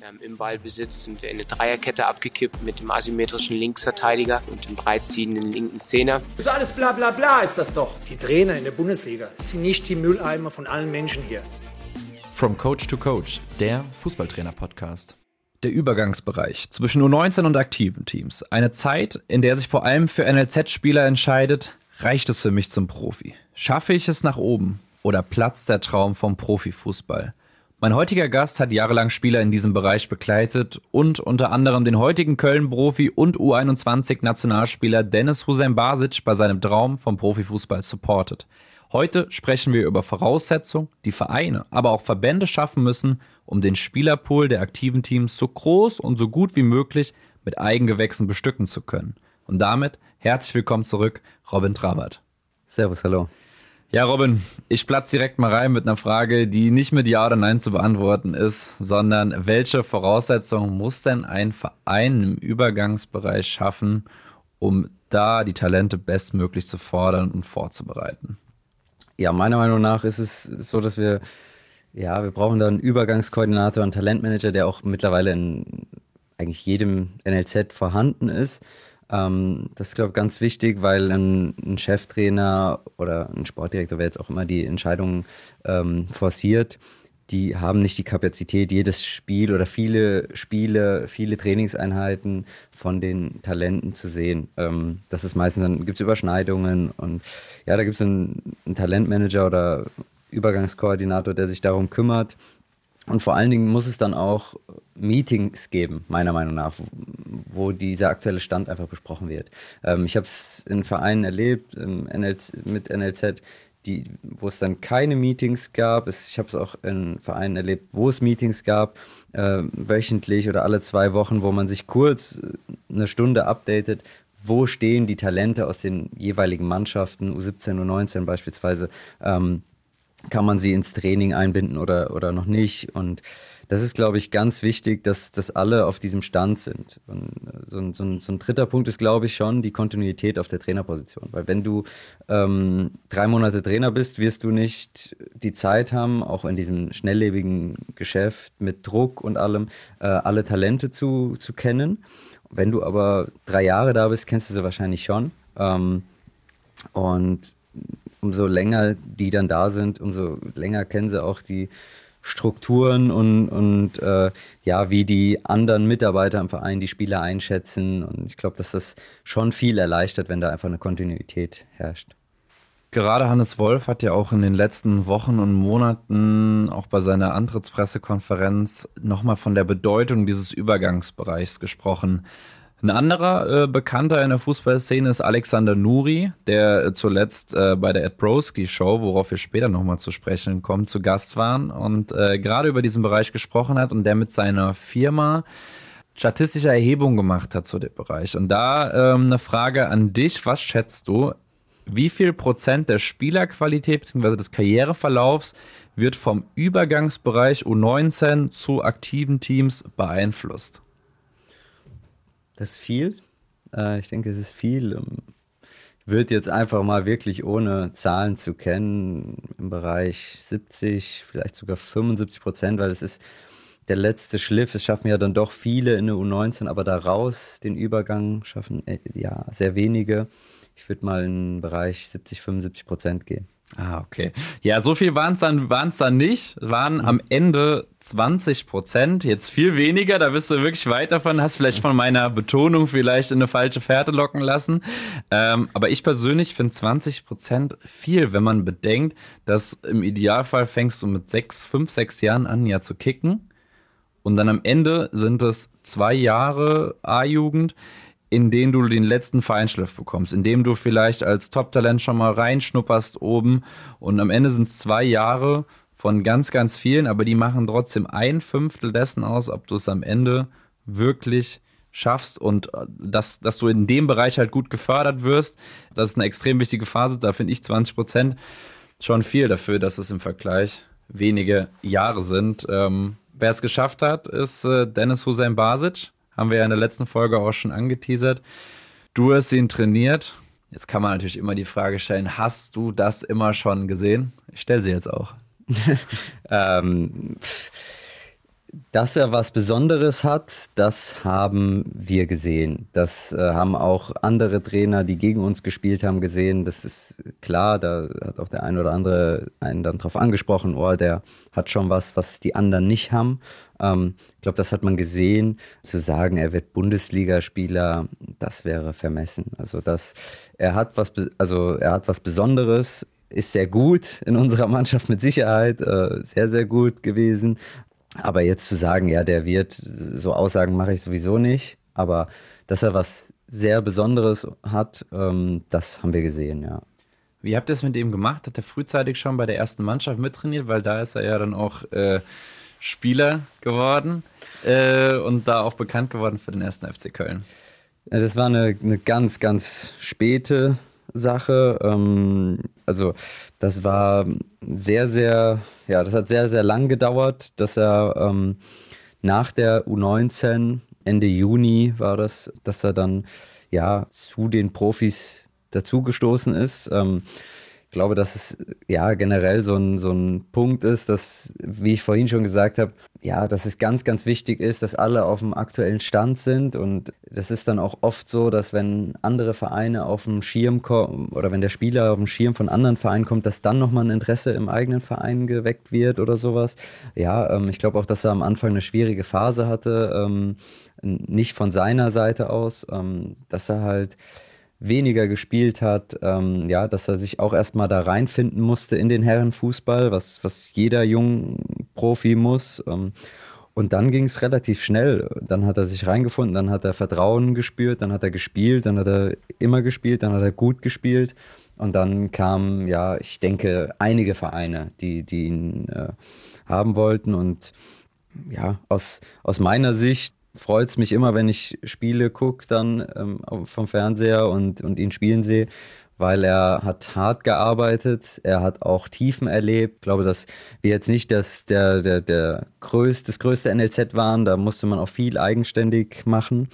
Wir haben im Ballbesitz sind wir in eine Dreierkette abgekippt mit dem asymmetrischen Linksverteidiger und dem breitziehenden linken Zehner. Das ist alles bla bla bla ist das doch. Die Trainer in der Bundesliga sind nicht die Mülleimer von allen Menschen hier. From Coach to Coach, der Fußballtrainer-Podcast. Der Übergangsbereich zwischen U19 und aktiven Teams. Eine Zeit, in der sich vor allem für NLZ-Spieler entscheidet, reicht es für mich zum Profi? Schaffe ich es nach oben? Oder platzt der Traum vom Profifußball? Mein heutiger Gast hat jahrelang Spieler in diesem Bereich begleitet und unter anderem den heutigen Köln-Profi und U21-Nationalspieler Dennis Hussein Basic bei seinem Traum vom Profifußball supportet. Heute sprechen wir über Voraussetzungen, die Vereine, aber auch Verbände schaffen müssen, um den Spielerpool der aktiven Teams so groß und so gut wie möglich mit Eigengewächsen bestücken zu können. Und damit herzlich willkommen zurück, Robin Trabert. Servus, hallo. Ja, Robin, ich platze direkt mal rein mit einer Frage, die nicht mit Ja oder Nein zu beantworten ist, sondern welche Voraussetzungen muss denn ein Verein im Übergangsbereich schaffen, um da die Talente bestmöglich zu fordern und vorzubereiten? Ja, meiner Meinung nach ist es so, dass wir, ja, wir brauchen da einen Übergangskoordinator, einen Talentmanager, der auch mittlerweile in eigentlich jedem NLZ vorhanden ist ähm, das ist, glaube ich, ganz wichtig, weil ein, ein, Cheftrainer oder ein Sportdirektor, wer jetzt auch immer die Entscheidungen ähm, forciert, die haben nicht die Kapazität, jedes Spiel oder viele Spiele, viele Trainingseinheiten von den Talenten zu sehen. Ähm, das ist meistens, dann gibt es Überschneidungen und ja, da gibt es einen, einen Talentmanager oder Übergangskoordinator, der sich darum kümmert, und vor allen Dingen muss es dann auch Meetings geben, meiner Meinung nach, wo dieser aktuelle Stand einfach besprochen wird. Ähm, ich habe es in Vereinen erlebt, NLZ, mit NLZ, die, wo es dann keine Meetings gab. ich habe es auch in Vereinen erlebt, wo es Meetings gab, äh, wöchentlich oder alle zwei Wochen, wo man sich kurz äh, eine Stunde updatet, wo stehen die Talente aus den jeweiligen Mannschaften, U17, U19 beispielsweise. Ähm, kann man sie ins Training einbinden oder, oder noch nicht. Und das ist, glaube ich, ganz wichtig, dass, dass alle auf diesem Stand sind. Und äh, so, ein, so, so ein dritter Punkt ist, glaube ich, schon die Kontinuität auf der Trainerposition. Weil wenn du ähm, drei Monate Trainer bist, wirst du nicht die Zeit haben, auch in diesem schnelllebigen Geschäft mit Druck und allem, äh, alle Talente zu, zu kennen. Wenn du aber drei Jahre da bist, kennst du sie wahrscheinlich schon. Ähm, und umso länger die dann da sind, umso länger kennen sie auch die Strukturen und, und äh, ja, wie die anderen Mitarbeiter im Verein die Spieler einschätzen. Und ich glaube, dass das schon viel erleichtert, wenn da einfach eine Kontinuität herrscht. Gerade Hannes Wolf hat ja auch in den letzten Wochen und Monaten, auch bei seiner Antrittspressekonferenz, nochmal von der Bedeutung dieses Übergangsbereichs gesprochen. Ein anderer äh, Bekannter in der Fußballszene ist Alexander Nuri, der äh, zuletzt äh, bei der Ed Broski Show, worauf wir später nochmal zu sprechen kommen, zu Gast waren und äh, gerade über diesen Bereich gesprochen hat und der mit seiner Firma statistische Erhebungen gemacht hat zu dem Bereich. Und da ähm, eine Frage an dich, was schätzt du, wie viel Prozent der Spielerqualität bzw. des Karriereverlaufs wird vom Übergangsbereich U19 zu aktiven Teams beeinflusst? Das ist viel. Äh, ich denke, es ist viel. Ähm, ich würde jetzt einfach mal wirklich ohne Zahlen zu kennen im Bereich 70, vielleicht sogar 75 Prozent, weil es ist der letzte Schliff. Es schaffen ja dann doch viele in der U19, aber daraus den Übergang schaffen äh, ja sehr wenige. Ich würde mal in den Bereich 70, 75 Prozent gehen. Ah, okay. Ja, so viel waren es dann, waren's dann nicht. Waren am Ende 20 Prozent. Jetzt viel weniger. Da bist du wirklich weit davon. Hast vielleicht von meiner Betonung vielleicht in eine falsche Fährte locken lassen. Ähm, aber ich persönlich finde 20 Prozent viel, wenn man bedenkt, dass im Idealfall fängst du mit sechs, fünf, sechs Jahren an, ja zu kicken. Und dann am Ende sind es zwei Jahre A-Jugend in denen du den letzten Feinschliff bekommst, in dem du vielleicht als Top-Talent schon mal reinschnupperst oben und am Ende sind es zwei Jahre von ganz, ganz vielen, aber die machen trotzdem ein Fünftel dessen aus, ob du es am Ende wirklich schaffst und äh, dass, dass du in dem Bereich halt gut gefördert wirst. Das ist eine extrem wichtige Phase. Da finde ich 20 Prozent schon viel dafür, dass es im Vergleich wenige Jahre sind. Ähm, wer es geschafft hat, ist äh, Dennis Hussein Basic haben wir ja in der letzten Folge auch schon angeteasert. Du hast ihn trainiert. Jetzt kann man natürlich immer die Frage stellen, hast du das immer schon gesehen? Ich stelle sie jetzt auch. ähm, Dass er was Besonderes hat, das haben wir gesehen. Das äh, haben auch andere Trainer, die gegen uns gespielt haben, gesehen. Das ist klar, da hat auch der ein oder andere einen dann drauf angesprochen, oh, der hat schon was, was die anderen nicht haben. Ähm, ich glaube, das hat man gesehen. Zu sagen, er wird Bundesligaspieler, das wäre vermessen. Also das, er hat was, also er hat was Besonderes ist sehr gut in unserer Mannschaft mit Sicherheit, äh, sehr, sehr gut gewesen. Aber jetzt zu sagen, ja, der wird, so Aussagen mache ich sowieso nicht. Aber dass er was sehr Besonderes hat, ähm, das haben wir gesehen, ja. Wie habt ihr es mit ihm gemacht? Hat er frühzeitig schon bei der ersten Mannschaft mittrainiert? Weil da ist er ja dann auch äh, Spieler geworden äh, und da auch bekannt geworden für den ersten FC Köln. Das war eine, eine ganz, ganz späte Sache. Ähm, also das war sehr, sehr, ja, das hat sehr, sehr lang gedauert, dass er ähm, nach der U19, Ende Juni war das, dass er dann ja zu den Profis dazugestoßen ist. Ähm, ich glaube, dass es ja generell so ein, so ein Punkt ist, dass, wie ich vorhin schon gesagt habe, ja, dass es ganz, ganz wichtig ist, dass alle auf dem aktuellen Stand sind. Und das ist dann auch oft so, dass wenn andere Vereine auf dem Schirm kommen oder wenn der Spieler auf dem Schirm von anderen Vereinen kommt, dass dann nochmal ein Interesse im eigenen Verein geweckt wird oder sowas. Ja, ähm, ich glaube auch, dass er am Anfang eine schwierige Phase hatte, ähm, nicht von seiner Seite aus, ähm, dass er halt weniger gespielt hat, ähm, ja, dass er sich auch erstmal da reinfinden musste in den Herrenfußball, was, was jeder jungen Profi muss. Ähm, und dann ging es relativ schnell. Dann hat er sich reingefunden, dann hat er Vertrauen gespürt, dann hat er gespielt, dann hat er immer gespielt, dann hat er gut gespielt. Und dann kamen, ja, ich denke, einige Vereine, die, die ihn äh, haben wollten. Und ja, aus, aus meiner Sicht freut es mich immer, wenn ich Spiele gucke, dann ähm, vom Fernseher und, und ihn spielen sehe, weil er hat hart gearbeitet, er hat auch Tiefen erlebt. Ich glaube, dass wir jetzt nicht das, der, der, der größte, das größte NLZ waren, da musste man auch viel eigenständig machen.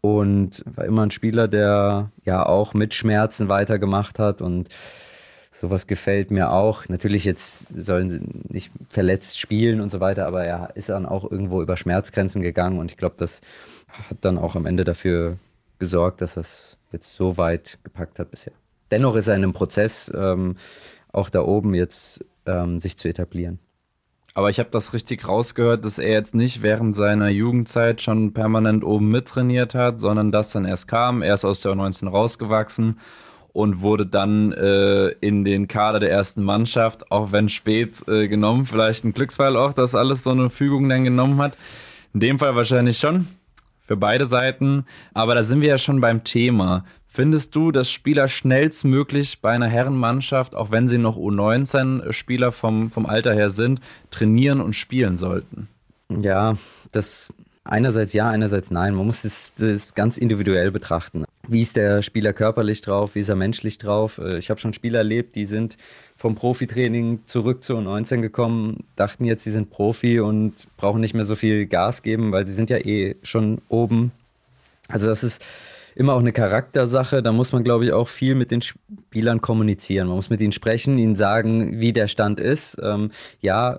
Und war immer ein Spieler, der ja auch mit Schmerzen weitergemacht hat und sowas gefällt mir auch. Natürlich jetzt sollen sie nicht verletzt spielen und so weiter, aber er ist dann auch irgendwo über Schmerzgrenzen gegangen und ich glaube, das hat dann auch am Ende dafür gesorgt, dass er es jetzt so weit gepackt hat bisher. Dennoch ist er in einem Prozess, ähm, auch da oben jetzt ähm, sich zu etablieren. Aber ich habe das richtig rausgehört, dass er jetzt nicht während seiner Jugendzeit schon permanent oben mittrainiert hat, sondern dass dann erst kam. Er ist aus der 19 rausgewachsen und wurde dann äh, in den Kader der ersten Mannschaft, auch wenn spät äh, genommen, vielleicht ein Glücksfall auch, dass alles so eine Fügung dann genommen hat. In dem Fall wahrscheinlich schon, für beide Seiten. Aber da sind wir ja schon beim Thema. Findest du, dass Spieler schnellstmöglich bei einer Herrenmannschaft, auch wenn sie noch U19-Spieler vom, vom Alter her sind, trainieren und spielen sollten? Ja, das einerseits ja, einerseits nein. Man muss es ganz individuell betrachten wie ist der Spieler körperlich drauf, wie ist er menschlich drauf. Äh, ich habe schon Spieler erlebt, die sind vom Profitraining zurück zu 19 gekommen, dachten jetzt, sie sind Profi und brauchen nicht mehr so viel Gas geben, weil sie sind ja eh schon oben. Also das ist immer auch eine Charaktersache. Da muss man, glaube ich, auch viel mit den Spielern kommunizieren. Man muss mit ihnen sprechen, ihnen sagen, wie der Stand ist. Ähm, ja,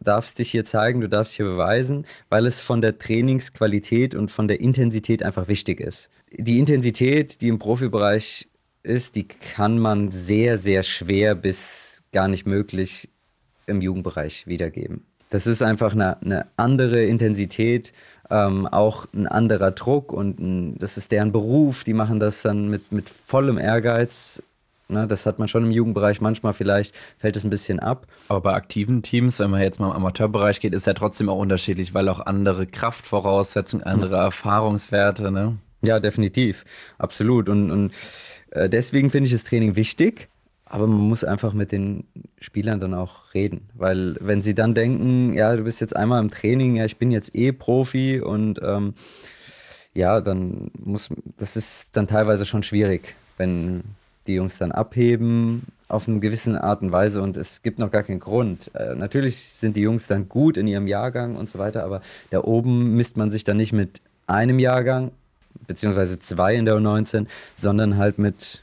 darfst dich hier zeigen, du darfst hier beweisen, weil es von der Trainingsqualität und von der Intensität einfach wichtig ist die Intensität, die im Profibereich ist, die kann man sehr, sehr schwer bis gar nicht möglich im Jugendbereich wiedergeben. Das ist einfach eine, eine andere Intensität, ähm, auch ein anderer Druck und ein, das ist deren Beruf. Die machen das dann mit, mit vollem Ehrgeiz. Ne, das hat man schon im Jugendbereich manchmal, vielleicht fällt es ein bisschen ab. Aber bei aktiven Teams, wenn man jetzt mal im Amateurbereich geht, ist ja trotzdem auch unterschiedlich, weil auch andere Kraftvoraussetzungen, andere Erfahrungswerte. Ne? Ja, definitiv. Absolut. Und, und äh, deswegen finde ich das Training wichtig. Aber man muss einfach mit den Spielern dann auch reden. Weil wenn sie dann denken, ja, du bist jetzt einmal im Training, ja, ich bin jetzt eh Profi und ähm, ja, dann muss, das ist dann teilweise schon schwierig, wenn die Jungs dann abheben auf eine gewisse Art und Weise und es gibt noch gar keinen Grund. Äh, natürlich sind die Jungs dann gut in ihrem Jahrgang und so weiter, aber da oben misst man sich dann nicht mit einem Jahrgang, beziehungsweise zwei in der U19, sondern halt mit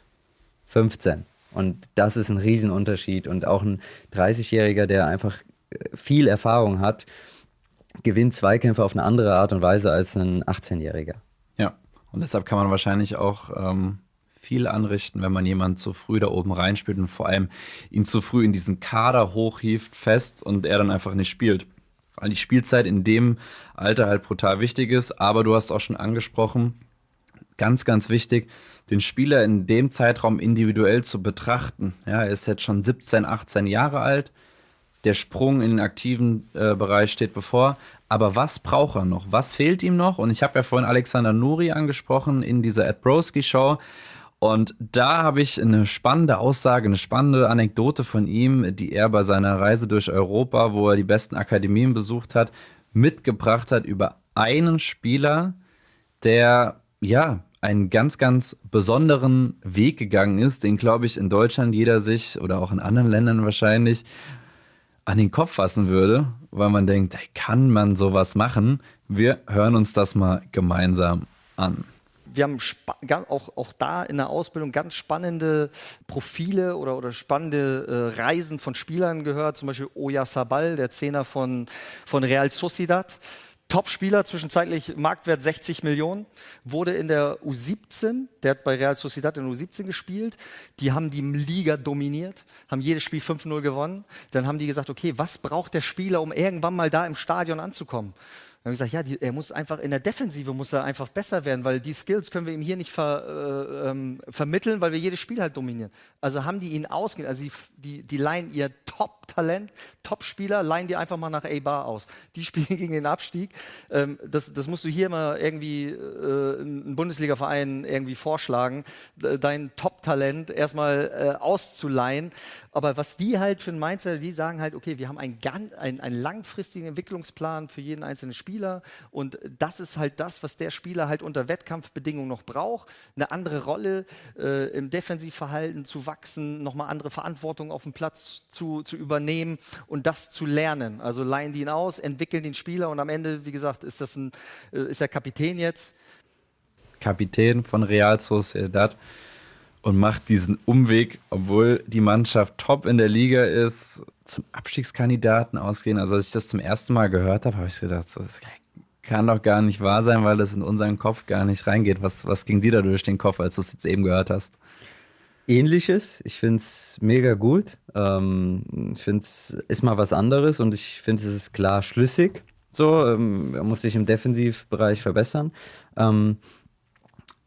15. Und das ist ein Riesenunterschied. Und auch ein 30-Jähriger, der einfach äh, viel Erfahrung hat, gewinnt Zweikämpfe auf eine andere Art und Weise als ein 18-Jähriger. Ja, und deshalb kann man wahrscheinlich auch ähm, viel anrichten, wenn man jemanden zu früh da oben reinspielt und vor allem ihn zu früh in diesen Kader hochhieft, fest und er dann einfach nicht spielt. Weil die Spielzeit in dem Alter halt brutal wichtig ist, aber du hast auch schon angesprochen, ganz, ganz wichtig, den Spieler in dem Zeitraum individuell zu betrachten. Ja, er ist jetzt schon 17, 18 Jahre alt. Der Sprung in den aktiven äh, Bereich steht bevor. Aber was braucht er noch? Was fehlt ihm noch? Und ich habe ja vorhin Alexander Nuri angesprochen in dieser Ed Broski Show. Und da habe ich eine spannende Aussage, eine spannende Anekdote von ihm, die er bei seiner Reise durch Europa, wo er die besten Akademien besucht hat, mitgebracht hat über einen Spieler, der ja einen ganz, ganz besonderen Weg gegangen ist, den, glaube ich, in Deutschland jeder sich oder auch in anderen Ländern wahrscheinlich an den Kopf fassen würde, weil man denkt, hey, kann man sowas machen? Wir hören uns das mal gemeinsam an wir haben auch, auch da in der Ausbildung ganz spannende Profile oder, oder spannende äh, Reisen von Spielern gehört. Zum Beispiel Oya Sabal, der Zehner von, von Real Sociedad. Top-Spieler, zwischenzeitlich Marktwert 60 Millionen, wurde in der U17, der hat bei Real Sociedad in der U17 gespielt, die haben die Liga dominiert, haben jedes Spiel 5-0 gewonnen. Dann haben die gesagt, okay, was braucht der Spieler, um irgendwann mal da im Stadion anzukommen? Dann haben wir gesagt, ja, die, er muss einfach in der Defensive muss er einfach besser werden, weil die Skills können wir ihm hier nicht ver, äh, ähm, vermitteln, weil wir jedes Spiel halt dominieren. Also haben die ihn ausgegeben, also die, die, die leihen ihr Top-Talent, Top-Spieler, leihen die einfach mal nach A-Bar aus. Die spielen gegen den Abstieg. Ähm, das, das musst du hier mal irgendwie äh, einen Bundesliga-Verein irgendwie vorschlagen, dein Top-Talent erstmal äh, auszuleihen. Aber was die halt für ein Mindset, die sagen halt, okay, wir haben einen, einen, einen langfristigen Entwicklungsplan für jeden einzelnen Spieler Spieler und das ist halt das, was der Spieler halt unter Wettkampfbedingungen noch braucht. Eine andere Rolle äh, im Defensivverhalten zu wachsen, nochmal andere Verantwortung auf dem Platz zu, zu übernehmen und das zu lernen. Also leihen die ihn aus, entwickeln den Spieler und am Ende, wie gesagt, ist das ein, äh, ist der Kapitän jetzt. Kapitän von Real Sociedad und macht diesen Umweg, obwohl die Mannschaft top in der Liga ist, zum Abstiegskandidaten ausgehen. Also als ich das zum ersten Mal gehört habe, habe ich gedacht, so, das kann doch gar nicht wahr sein, weil das in unseren Kopf gar nicht reingeht. Was, was ging dir da durch den Kopf, als du es jetzt eben gehört hast? Ähnliches. Ich finde es mega gut. Ähm, ich finde es ist mal was anderes und ich finde es ist klar schlüssig. So, ähm, muss sich im Defensivbereich verbessern. Ähm,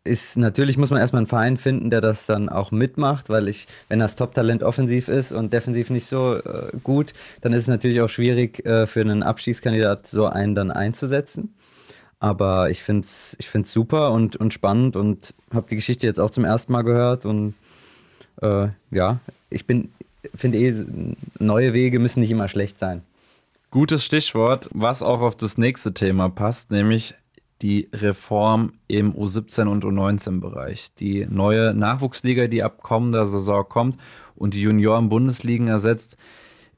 ist natürlich muss man erstmal einen Verein finden, der das dann auch mitmacht, weil ich, wenn das Top-Talent offensiv ist und defensiv nicht so äh, gut, dann ist es natürlich auch schwierig äh, für einen Abstiegskandidat so einen dann einzusetzen. Aber ich finde es ich find's super und, und spannend und habe die Geschichte jetzt auch zum ersten Mal gehört und äh, ja, ich bin finde eh, neue Wege müssen nicht immer schlecht sein. Gutes Stichwort, was auch auf das nächste Thema passt, nämlich die Reform im U17 und U19-Bereich. Die neue Nachwuchsliga, die ab kommender Saison kommt und die Junioren-Bundesligen ersetzt,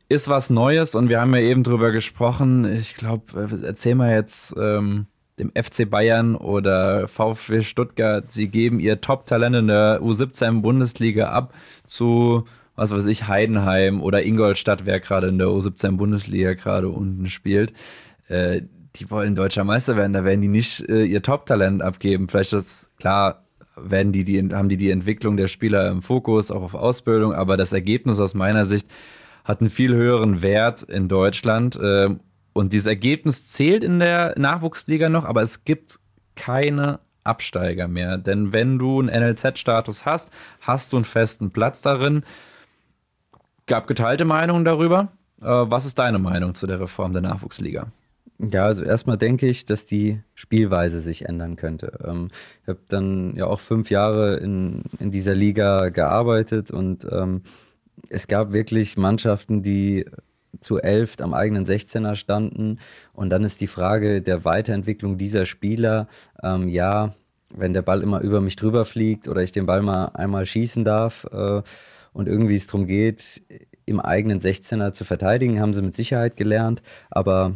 ist was Neues und wir haben ja eben drüber gesprochen. Ich glaube, erzähl mal jetzt ähm, dem FC Bayern oder VfW Stuttgart, sie geben ihr Top-Talent in der U17-Bundesliga ab zu, was weiß ich, Heidenheim oder Ingolstadt, wer gerade in der U17-Bundesliga gerade unten spielt. Äh, die wollen deutscher Meister werden, da werden die nicht äh, ihr Top-Talent abgeben. Vielleicht ist klar, werden die, die, haben die die Entwicklung der Spieler im Fokus, auch auf Ausbildung, aber das Ergebnis aus meiner Sicht hat einen viel höheren Wert in Deutschland. Äh, und dieses Ergebnis zählt in der Nachwuchsliga noch, aber es gibt keine Absteiger mehr. Denn wenn du einen NLZ-Status hast, hast du einen festen Platz darin. Gab geteilte Meinungen darüber. Äh, was ist deine Meinung zu der Reform der Nachwuchsliga? Ja, also erstmal denke ich, dass die Spielweise sich ändern könnte. Ähm, ich habe dann ja auch fünf Jahre in, in dieser Liga gearbeitet und ähm, es gab wirklich Mannschaften, die zu elf am eigenen 16er standen. Und dann ist die Frage der Weiterentwicklung dieser Spieler, ähm, ja, wenn der Ball immer über mich drüber fliegt oder ich den Ball mal einmal schießen darf äh, und irgendwie es darum geht, im eigenen 16er zu verteidigen, haben sie mit Sicherheit gelernt. Aber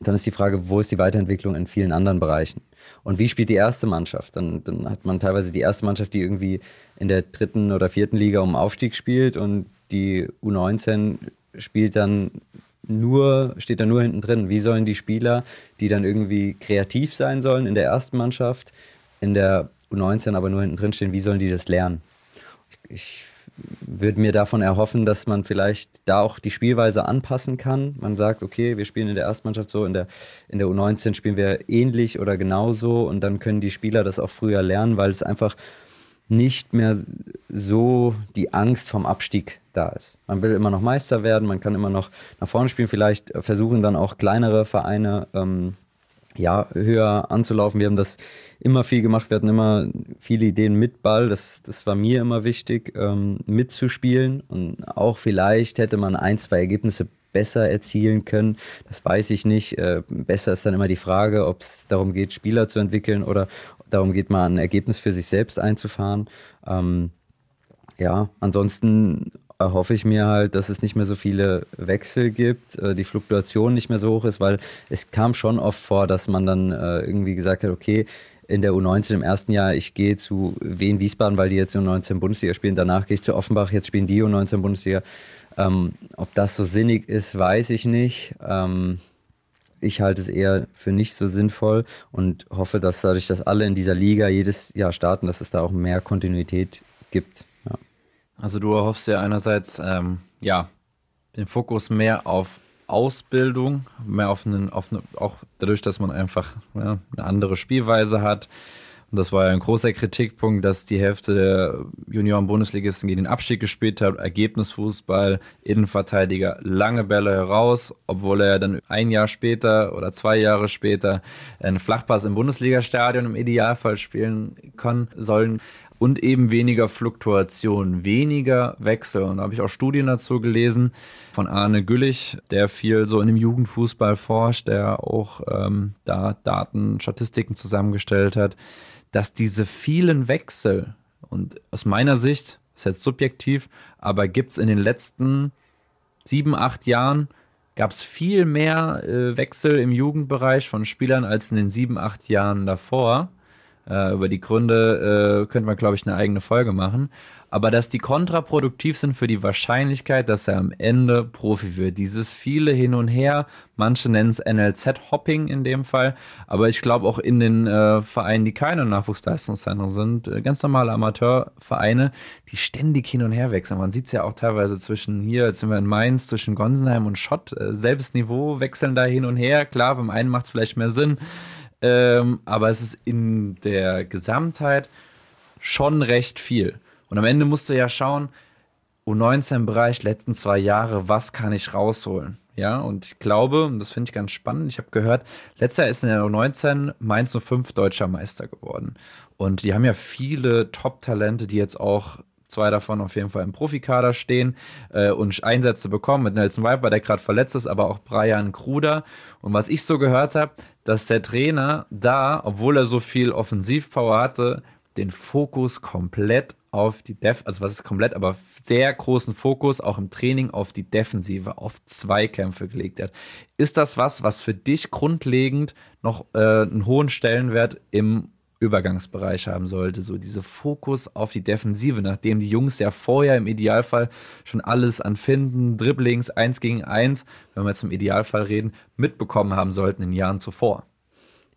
dann ist die Frage, wo ist die Weiterentwicklung in vielen anderen Bereichen? Und wie spielt die erste Mannschaft? Dann, dann hat man teilweise die erste Mannschaft, die irgendwie in der dritten oder vierten Liga um Aufstieg spielt und die U19 spielt dann nur, steht da nur hinten drin. Wie sollen die Spieler, die dann irgendwie kreativ sein sollen in der ersten Mannschaft, in der U19 aber nur hinten drin stehen, wie sollen die das lernen? Ich würde mir davon erhoffen, dass man vielleicht da auch die Spielweise anpassen kann. Man sagt, okay, wir spielen in der Erstmannschaft so, in der, in der U19 spielen wir ähnlich oder genauso und dann können die Spieler das auch früher lernen, weil es einfach nicht mehr so die Angst vom Abstieg da ist. Man will immer noch Meister werden, man kann immer noch nach vorne spielen, vielleicht versuchen dann auch kleinere Vereine ähm, ja, höher anzulaufen. Wir haben das immer viel gemacht, wir hatten immer viele Ideen mit Ball, das, das war mir immer wichtig, ähm, mitzuspielen und auch vielleicht hätte man ein, zwei Ergebnisse besser erzielen können. Das weiß ich nicht. Äh, besser ist dann immer die Frage, ob es darum geht, Spieler zu entwickeln oder darum geht, mal ein Ergebnis für sich selbst einzufahren. Ähm, ja, ansonsten erhoffe ich mir halt, dass es nicht mehr so viele Wechsel gibt, äh, die Fluktuation nicht mehr so hoch ist, weil es kam schon oft vor, dass man dann äh, irgendwie gesagt hat, okay, in der U19 im ersten Jahr, ich gehe zu Wien Wiesbaden, weil die jetzt U19 Bundesliga spielen, danach gehe ich zu Offenbach, jetzt spielen die U19 Bundesliga. Ähm, ob das so sinnig ist, weiß ich nicht. Ähm, ich halte es eher für nicht so sinnvoll und hoffe, dass dadurch, dass alle in dieser Liga jedes Jahr starten, dass es da auch mehr Kontinuität gibt. Also du erhoffst ja einerseits, ähm, ja, den Fokus mehr auf Ausbildung, mehr auf einen, auf eine, auch dadurch, dass man einfach ja, eine andere Spielweise hat, und das war ja ein großer Kritikpunkt, dass die Hälfte der Junioren-Bundesligisten gegen den Abstieg gespielt hat. Ergebnisfußball, Innenverteidiger, lange Bälle heraus, obwohl er dann ein Jahr später oder zwei Jahre später einen Flachpass im Bundesligastadion im Idealfall spielen kann, sollen und eben weniger Fluktuation, weniger Wechsel. Und da habe ich auch Studien dazu gelesen von Arne Güllich, der viel so in dem Jugendfußball forscht, der auch ähm, da Daten, Statistiken zusammengestellt hat dass diese vielen Wechsel, und aus meiner Sicht, ist jetzt subjektiv, aber gibt es in den letzten sieben, acht Jahren, gab es viel mehr äh, Wechsel im Jugendbereich von Spielern als in den sieben, acht Jahren davor. Äh, über die Gründe äh, könnte man, glaube ich, eine eigene Folge machen aber dass die kontraproduktiv sind für die Wahrscheinlichkeit, dass er am Ende Profi wird. Dieses viele hin und her, manche nennen es NLZ-Hopping in dem Fall, aber ich glaube auch in den äh, Vereinen, die keine Nachwuchsleistungszentren sind, äh, ganz normale Amateurvereine, die ständig hin und her wechseln. Man sieht es ja auch teilweise zwischen hier, jetzt sind wir in Mainz, zwischen Gonsenheim und Schott, äh, selbes Niveau, wechseln da hin und her. Klar, beim einen macht es vielleicht mehr Sinn, ähm, aber es ist in der Gesamtheit schon recht viel. Und am Ende musst du ja schauen, U19-Bereich, letzten zwei Jahre, was kann ich rausholen? Ja, und ich glaube, und das finde ich ganz spannend, ich habe gehört, letztes Jahr ist in der U19 Mainz 05 deutscher Meister geworden. Und die haben ja viele Top-Talente, die jetzt auch zwei davon auf jeden Fall im Profikader stehen äh, und Einsätze bekommen mit Nelson Viper, der gerade verletzt ist, aber auch Brian Kruder. Und was ich so gehört habe, dass der Trainer da, obwohl er so viel Offensivpower hatte, den Fokus komplett auf die Def, also was ist komplett, aber sehr großen Fokus auch im Training auf die Defensive, auf Zweikämpfe gelegt hat. Ist das was, was für dich grundlegend noch äh, einen hohen Stellenwert im Übergangsbereich haben sollte, so diese Fokus auf die Defensive, nachdem die Jungs ja vorher im Idealfall schon alles an Finden, Dribblings, eins gegen eins, wenn wir jetzt im Idealfall reden, mitbekommen haben sollten in Jahren zuvor.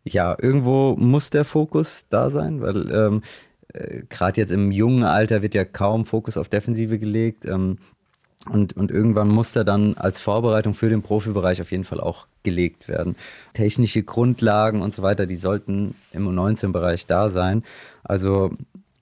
Ja, irgendwo muss der Fokus da sein, weil ähm, äh, gerade jetzt im jungen Alter wird ja kaum Fokus auf Defensive gelegt. Ähm, und, und irgendwann muss er dann als Vorbereitung für den Profibereich auf jeden Fall auch gelegt werden. Technische Grundlagen und so weiter, die sollten im U19-Bereich da sein. Also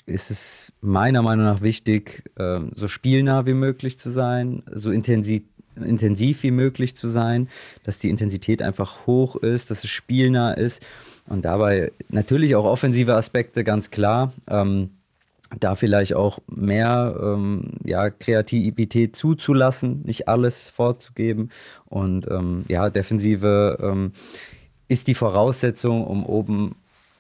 ist es meiner Meinung nach wichtig, äh, so spielnah wie möglich zu sein, so intensiv intensiv wie möglich zu sein, dass die Intensität einfach hoch ist, dass es spielnah ist und dabei natürlich auch offensive Aspekte, ganz klar. Ähm, da vielleicht auch mehr ähm, ja, Kreativität zuzulassen, nicht alles vorzugeben. Und ähm, ja, Defensive ähm, ist die Voraussetzung, um oben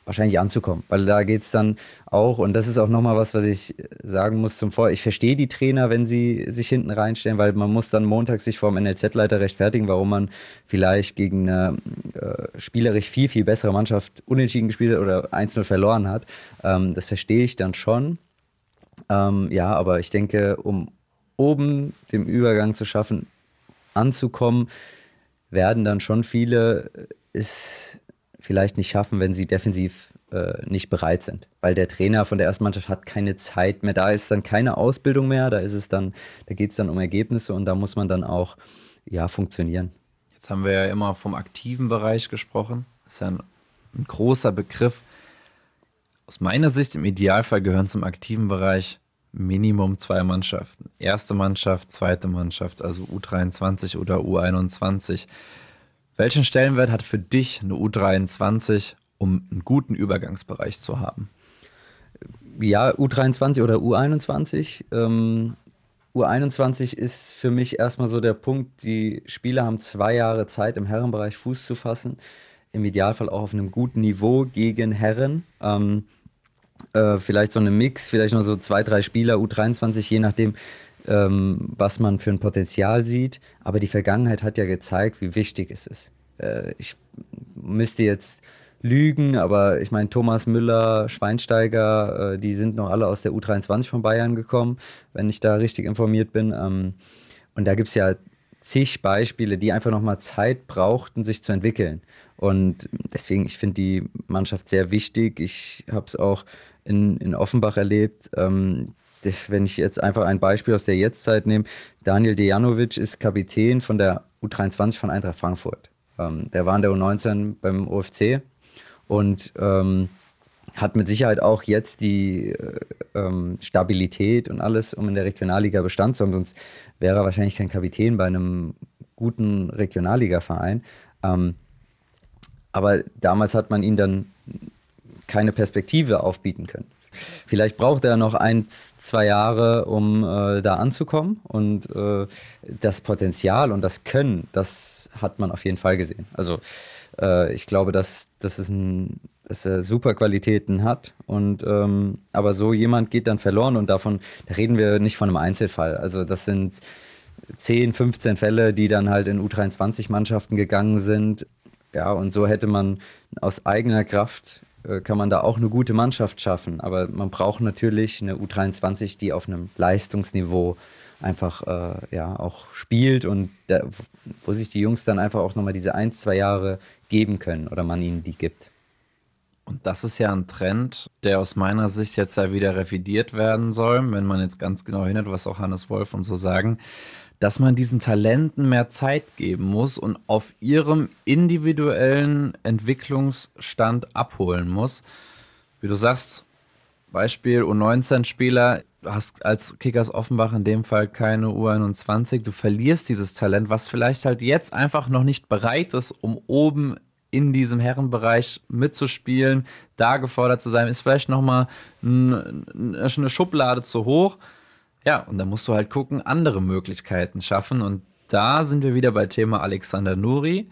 wahrscheinlich anzukommen. Weil da geht es dann auch, und das ist auch nochmal was, was ich sagen muss zum Vor. Ich verstehe die Trainer, wenn sie sich hinten reinstellen, weil man muss dann montags sich vor dem NLZ-Leiter rechtfertigen, warum man vielleicht gegen eine äh, spielerisch viel, viel bessere Mannschaft unentschieden gespielt hat oder 1-0 verloren hat. Ähm, das verstehe ich dann schon. Ähm, ja, aber ich denke, um oben den Übergang zu schaffen, anzukommen, werden dann schon viele es vielleicht nicht schaffen, wenn sie defensiv äh, nicht bereit sind. Weil der Trainer von der ersten Mannschaft hat keine Zeit mehr. Da ist dann keine Ausbildung mehr, da ist es dann, da geht es dann um Ergebnisse und da muss man dann auch ja, funktionieren. Jetzt haben wir ja immer vom aktiven Bereich gesprochen. Das ist ja ein, ein großer Begriff. Aus meiner Sicht im Idealfall gehören zum aktiven Bereich Minimum zwei Mannschaften. Erste Mannschaft, zweite Mannschaft, also U23 oder U21. Welchen Stellenwert hat für dich eine U23, um einen guten Übergangsbereich zu haben? Ja, U23 oder U21. Ähm, U21 ist für mich erstmal so der Punkt, die Spieler haben zwei Jahre Zeit, im Herrenbereich Fuß zu fassen. Im Idealfall auch auf einem guten Niveau gegen Herren. Ähm, äh, vielleicht so eine Mix, vielleicht noch so zwei, drei Spieler, U23, je nachdem, ähm, was man für ein Potenzial sieht. Aber die Vergangenheit hat ja gezeigt, wie wichtig es ist. Äh, ich müsste jetzt lügen, aber ich meine, Thomas Müller, Schweinsteiger, äh, die sind noch alle aus der U23 von Bayern gekommen, wenn ich da richtig informiert bin. Ähm, und da gibt es ja zig Beispiele, die einfach nochmal Zeit brauchten, sich zu entwickeln. Und deswegen, ich finde die Mannschaft sehr wichtig. Ich habe es auch in, in Offenbach erlebt. Ähm, wenn ich jetzt einfach ein Beispiel aus der Jetztzeit nehme, Daniel Dejanovic ist Kapitän von der U23 von Eintracht Frankfurt. Ähm, der war in der U19 beim OFC und ähm, hat mit Sicherheit auch jetzt die äh, ähm, Stabilität und alles, um in der Regionalliga Bestand zu haben. Sonst wäre er wahrscheinlich kein Kapitän bei einem guten Regionalliga-Verein. Ähm, aber damals hat man ihn dann keine Perspektive aufbieten können. Vielleicht braucht er noch ein, zwei Jahre, um äh, da anzukommen. Und äh, das Potenzial und das Können, das hat man auf jeden Fall gesehen. Also äh, ich glaube, dass, dass, es ein, dass er super Qualitäten hat. Und ähm, aber so jemand geht dann verloren und davon da reden wir nicht von einem Einzelfall. Also das sind 10, 15 Fälle, die dann halt in U23-Mannschaften gegangen sind. Ja, und so hätte man aus eigener Kraft kann man da auch eine gute Mannschaft schaffen. Aber man braucht natürlich eine U23, die auf einem Leistungsniveau einfach äh, ja auch spielt und da, wo sich die Jungs dann einfach auch nochmal diese ein, zwei Jahre geben können oder man ihnen die gibt. Und das ist ja ein Trend, der aus meiner Sicht jetzt ja wieder revidiert werden soll, wenn man jetzt ganz genau hinhört, was auch Hannes Wolf und so sagen, dass man diesen Talenten mehr Zeit geben muss und auf ihrem individuellen Entwicklungsstand abholen muss. Wie du sagst, Beispiel U19-Spieler, du hast als Kickers Offenbach in dem Fall keine U21, du verlierst dieses Talent, was vielleicht halt jetzt einfach noch nicht bereit ist, um oben in diesem Herrenbereich mitzuspielen, da gefordert zu sein, ist vielleicht nochmal eine Schublade zu hoch. Ja, und da musst du halt gucken, andere Möglichkeiten schaffen. Und da sind wir wieder bei Thema Alexander Nuri,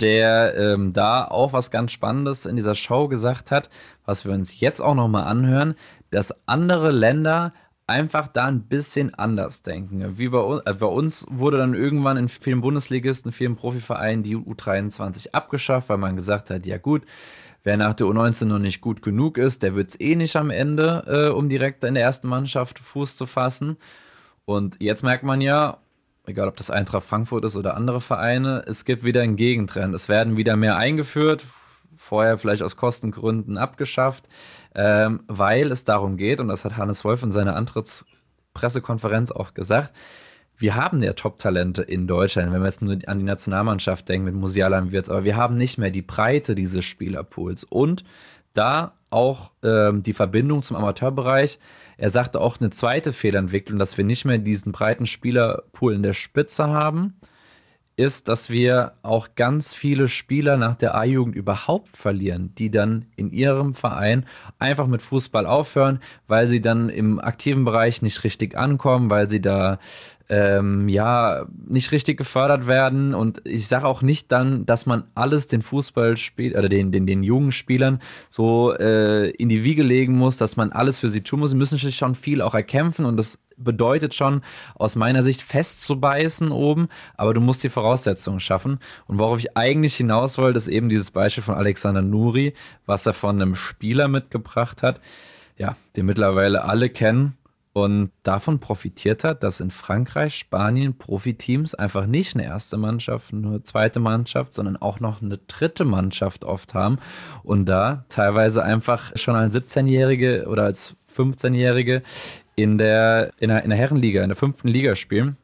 der ähm, da auch was ganz Spannendes in dieser Show gesagt hat, was wir uns jetzt auch nochmal anhören, dass andere Länder einfach da ein bisschen anders denken. Wie bei uns, äh, bei uns wurde dann irgendwann in vielen Bundesligisten, vielen Profivereinen die U23 abgeschafft, weil man gesagt hat, ja gut, wer nach der U19 noch nicht gut genug ist, der wird es eh nicht am Ende, äh, um direkt in der ersten Mannschaft Fuß zu fassen. Und jetzt merkt man ja, egal ob das Eintracht Frankfurt ist oder andere Vereine, es gibt wieder einen Gegentrend. Es werden wieder mehr eingeführt, vorher vielleicht aus Kostengründen abgeschafft ähm, weil es darum geht, und das hat Hannes Wolf in seiner Antrittspressekonferenz auch gesagt, wir haben ja Top-Talente in Deutschland, wenn wir jetzt nur an die Nationalmannschaft denken mit Musiala und Wirtz, aber wir haben nicht mehr die Breite dieses Spielerpools und da auch ähm, die Verbindung zum Amateurbereich. Er sagte auch eine zweite Fehlentwicklung, dass wir nicht mehr diesen breiten Spielerpool in der Spitze haben, ist, dass wir auch ganz viele Spieler nach der A-Jugend überhaupt verlieren, die dann in ihrem Verein einfach mit Fußball aufhören, weil sie dann im aktiven Bereich nicht richtig ankommen, weil sie da ähm, ja nicht richtig gefördert werden. Und ich sage auch nicht dann, dass man alles den Fußballspiel oder den, den, den jungen Spielern so äh, in die Wiege legen muss, dass man alles für sie tun muss. Sie müssen sich schon viel auch erkämpfen und das bedeutet schon aus meiner Sicht festzubeißen oben, aber du musst die Voraussetzungen schaffen. Und worauf ich eigentlich hinaus wollte, ist eben dieses Beispiel von Alexander Nuri, was er von einem Spieler mitgebracht hat, ja, den mittlerweile alle kennen und davon profitiert hat, dass in Frankreich, Spanien Profiteams einfach nicht eine erste Mannschaft, eine zweite Mannschaft, sondern auch noch eine dritte Mannschaft oft haben und da teilweise einfach schon als 17-Jährige oder als 15-Jährige in der, in, der, in der Herrenliga, in der fünften Liga spielen.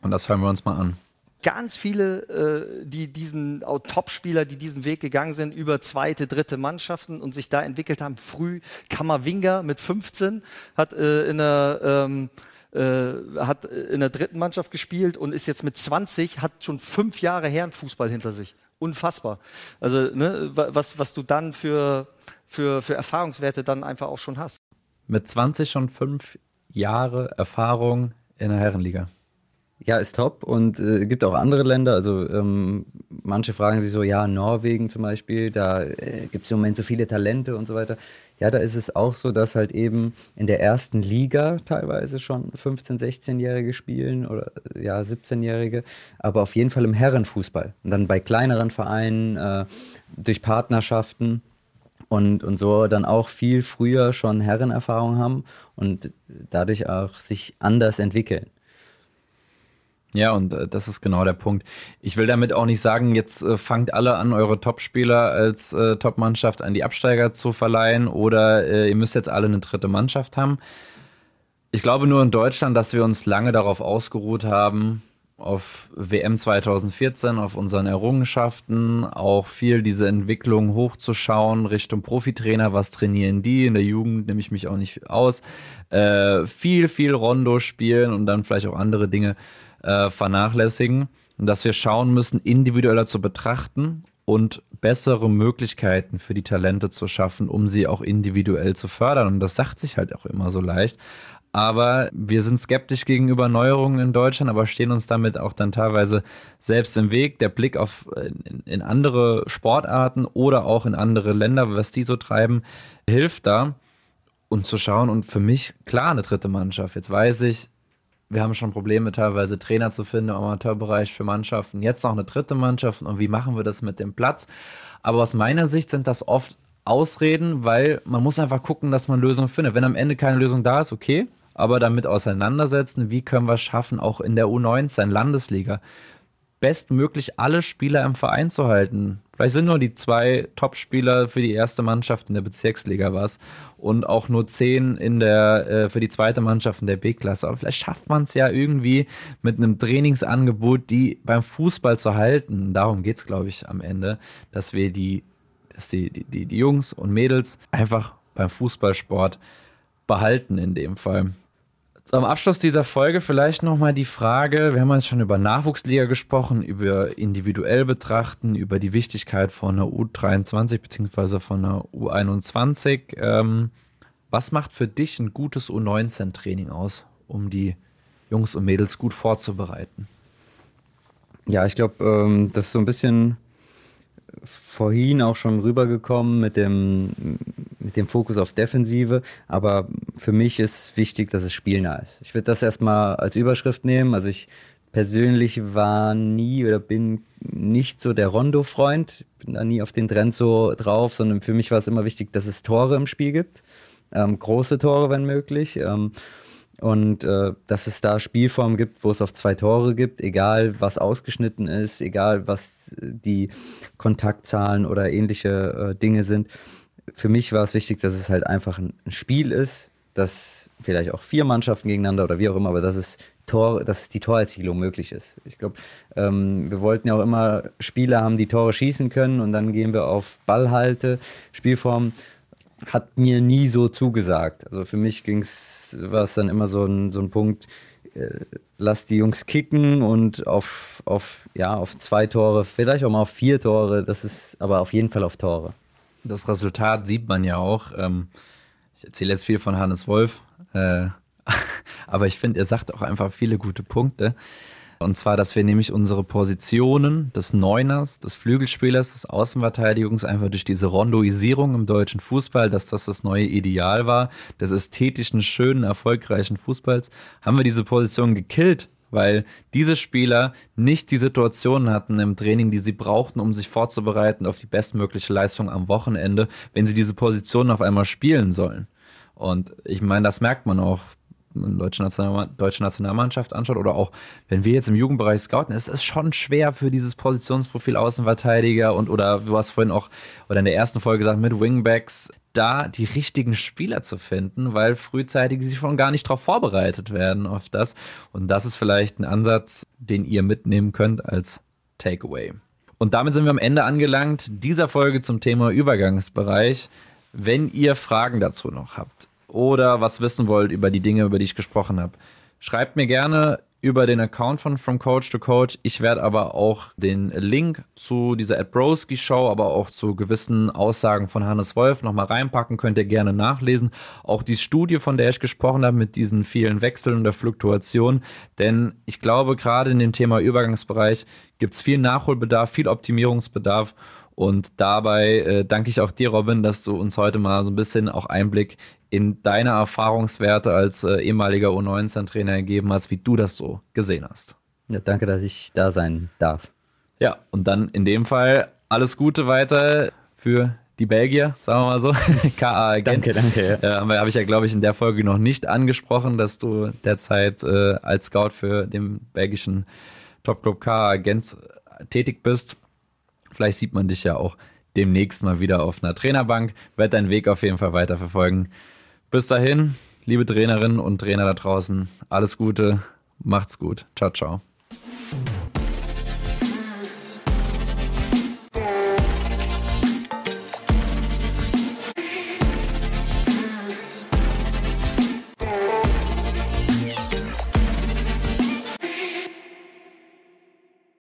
Und das hören wir uns mal an ganz viele, äh, die diesen Top-Spieler, die diesen Weg gegangen sind über zweite, dritte Mannschaften und sich da entwickelt haben. Früh Kammerwinger mit 15 hat äh, in der ähm, äh, hat in der dritten Mannschaft gespielt und ist jetzt mit 20, hat schon fünf Jahre Herrenfußball hinter sich. Unfassbar. Also ne, was, was du dann für, für, für Erfahrungswerte dann einfach auch schon hast. Mit 20 schon fünf Jahre Erfahrung in der Herrenliga. Ja, ist top und äh, gibt auch andere Länder. Also ähm, manche fragen sich so, ja, Norwegen zum Beispiel, da äh, gibt es im Moment so viele Talente und so weiter. Ja, da ist es auch so, dass halt eben in der ersten Liga teilweise schon 15-, 16-Jährige spielen oder ja, 17-Jährige, aber auf jeden Fall im Herrenfußball. Und dann bei kleineren Vereinen, äh, durch Partnerschaften und, und so dann auch viel früher schon Herrenerfahrung haben und dadurch auch sich anders entwickeln. Ja, und äh, das ist genau der Punkt. Ich will damit auch nicht sagen, jetzt äh, fangt alle an, eure Topspieler als äh, Topmannschaft an die Absteiger zu verleihen oder äh, ihr müsst jetzt alle eine dritte Mannschaft haben. Ich glaube nur in Deutschland, dass wir uns lange darauf ausgeruht haben, auf WM 2014, auf unseren Errungenschaften, auch viel diese Entwicklung hochzuschauen Richtung Profitrainer, was trainieren die, in der Jugend nehme ich mich auch nicht aus, äh, viel, viel Rondo spielen und dann vielleicht auch andere Dinge äh, vernachlässigen und dass wir schauen müssen, individueller zu betrachten und bessere Möglichkeiten für die Talente zu schaffen, um sie auch individuell zu fördern. Und das sagt sich halt auch immer so leicht. Aber wir sind skeptisch gegenüber Neuerungen in Deutschland, aber stehen uns damit auch dann teilweise selbst im Weg. Der Blick auf in, in andere Sportarten oder auch in andere Länder, was die so treiben, hilft da. Und zu schauen, und für mich klar eine dritte Mannschaft. Jetzt weiß ich, wir haben schon Probleme, teilweise Trainer zu finden im Amateurbereich für Mannschaften. Jetzt noch eine dritte Mannschaft und wie machen wir das mit dem Platz? Aber aus meiner Sicht sind das oft Ausreden, weil man muss einfach gucken, dass man Lösungen findet. Wenn am Ende keine Lösung da ist, okay, aber damit auseinandersetzen, wie können wir es schaffen, auch in der U19 Landesliga bestmöglich alle Spieler im Verein zu halten. Vielleicht sind nur die zwei Top-Spieler für die erste Mannschaft in der Bezirksliga was und auch nur zehn in der, äh, für die zweite Mannschaft in der B-Klasse. Aber vielleicht schafft man es ja irgendwie mit einem Trainingsangebot, die beim Fußball zu halten. Darum geht es, glaube ich, am Ende, dass wir die, dass die, die, die Jungs und Mädels einfach beim Fußballsport behalten in dem Fall. Zum Abschluss dieser Folge vielleicht nochmal die Frage, wir haben jetzt schon über Nachwuchsliga gesprochen, über individuell betrachten, über die Wichtigkeit von einer U23 bzw. von einer U21. Ähm, was macht für dich ein gutes U19-Training aus, um die Jungs und Mädels gut vorzubereiten? Ja, ich glaube, ähm, das ist so ein bisschen vorhin auch schon rübergekommen mit dem, mit dem Fokus auf Defensive, aber für mich ist wichtig, dass es spielnah ist. Ich würde das erstmal als Überschrift nehmen. Also ich persönlich war nie oder bin nicht so der Rondo-Freund, bin da nie auf den Trend so drauf, sondern für mich war es immer wichtig, dass es Tore im Spiel gibt, ähm, große Tore, wenn möglich. Ähm, und äh, dass es da Spielformen gibt, wo es auf zwei Tore gibt, egal was ausgeschnitten ist, egal was die Kontaktzahlen oder ähnliche äh, Dinge sind. Für mich war es wichtig, dass es halt einfach ein Spiel ist, dass vielleicht auch vier Mannschaften gegeneinander oder wie auch immer, aber dass es Tor, dass die Torerzielung möglich ist. Ich glaube, ähm, wir wollten ja auch immer Spieler haben, die Tore schießen können und dann gehen wir auf Ballhalte, Spielformen hat mir nie so zugesagt. Also für mich ging's, war es dann immer so ein, so ein Punkt, äh, lass die Jungs kicken und auf, auf, ja, auf zwei Tore, vielleicht auch mal auf vier Tore, das ist aber auf jeden Fall auf Tore. Das Resultat sieht man ja auch. Ähm, ich erzähle jetzt viel von Hannes Wolf, äh, aber ich finde, er sagt auch einfach viele gute Punkte. Und zwar, dass wir nämlich unsere Positionen des Neuners, des Flügelspielers, des Außenverteidigungs einfach durch diese Rondoisierung im deutschen Fußball, dass das das neue Ideal war, des ästhetischen, schönen, erfolgreichen Fußballs, haben wir diese Position gekillt, weil diese Spieler nicht die Situationen hatten im Training, die sie brauchten, um sich vorzubereiten auf die bestmögliche Leistung am Wochenende, wenn sie diese Positionen auf einmal spielen sollen. Und ich meine, das merkt man auch deutsche, National deutsche Nationalmannschaft anschaut oder auch wenn wir jetzt im Jugendbereich scouten, es ist schon schwer für dieses Positionsprofil Außenverteidiger und oder du hast vorhin auch oder in der ersten Folge gesagt mit Wingbacks da die richtigen Spieler zu finden, weil frühzeitig sie schon gar nicht darauf vorbereitet werden auf das und das ist vielleicht ein Ansatz, den ihr mitnehmen könnt als Takeaway. Und damit sind wir am Ende angelangt dieser Folge zum Thema Übergangsbereich. Wenn ihr Fragen dazu noch habt oder was wissen wollt über die Dinge, über die ich gesprochen habe, schreibt mir gerne über den Account von From Coach to Coach. Ich werde aber auch den Link zu dieser Ed Broski Show, aber auch zu gewissen Aussagen von Hannes Wolf nochmal reinpacken. Könnt ihr gerne nachlesen. Auch die Studie, von der ich gesprochen habe, mit diesen vielen Wechseln und der Fluktuation. Denn ich glaube, gerade in dem Thema Übergangsbereich gibt es viel Nachholbedarf, viel Optimierungsbedarf. Und dabei äh, danke ich auch dir, Robin, dass du uns heute mal so ein bisschen auch Einblick in deine Erfahrungswerte als äh, ehemaliger U19-Trainer gegeben hast, wie du das so gesehen hast. Ja, danke, dass ich da sein darf. Ja, und dann in dem Fall alles Gute weiter für die Belgier, sagen wir mal so. KA Danke, danke. Ja. Äh, Habe ich ja, glaube ich, in der Folge noch nicht angesprochen, dass du derzeit äh, als Scout für den belgischen Topclub KA Gent tätig bist. Vielleicht sieht man dich ja auch demnächst mal wieder auf einer Trainerbank. Werd deinen Weg auf jeden Fall weiterverfolgen. Bis dahin, liebe Trainerinnen und Trainer da draußen, alles Gute, macht's gut. Ciao, ciao.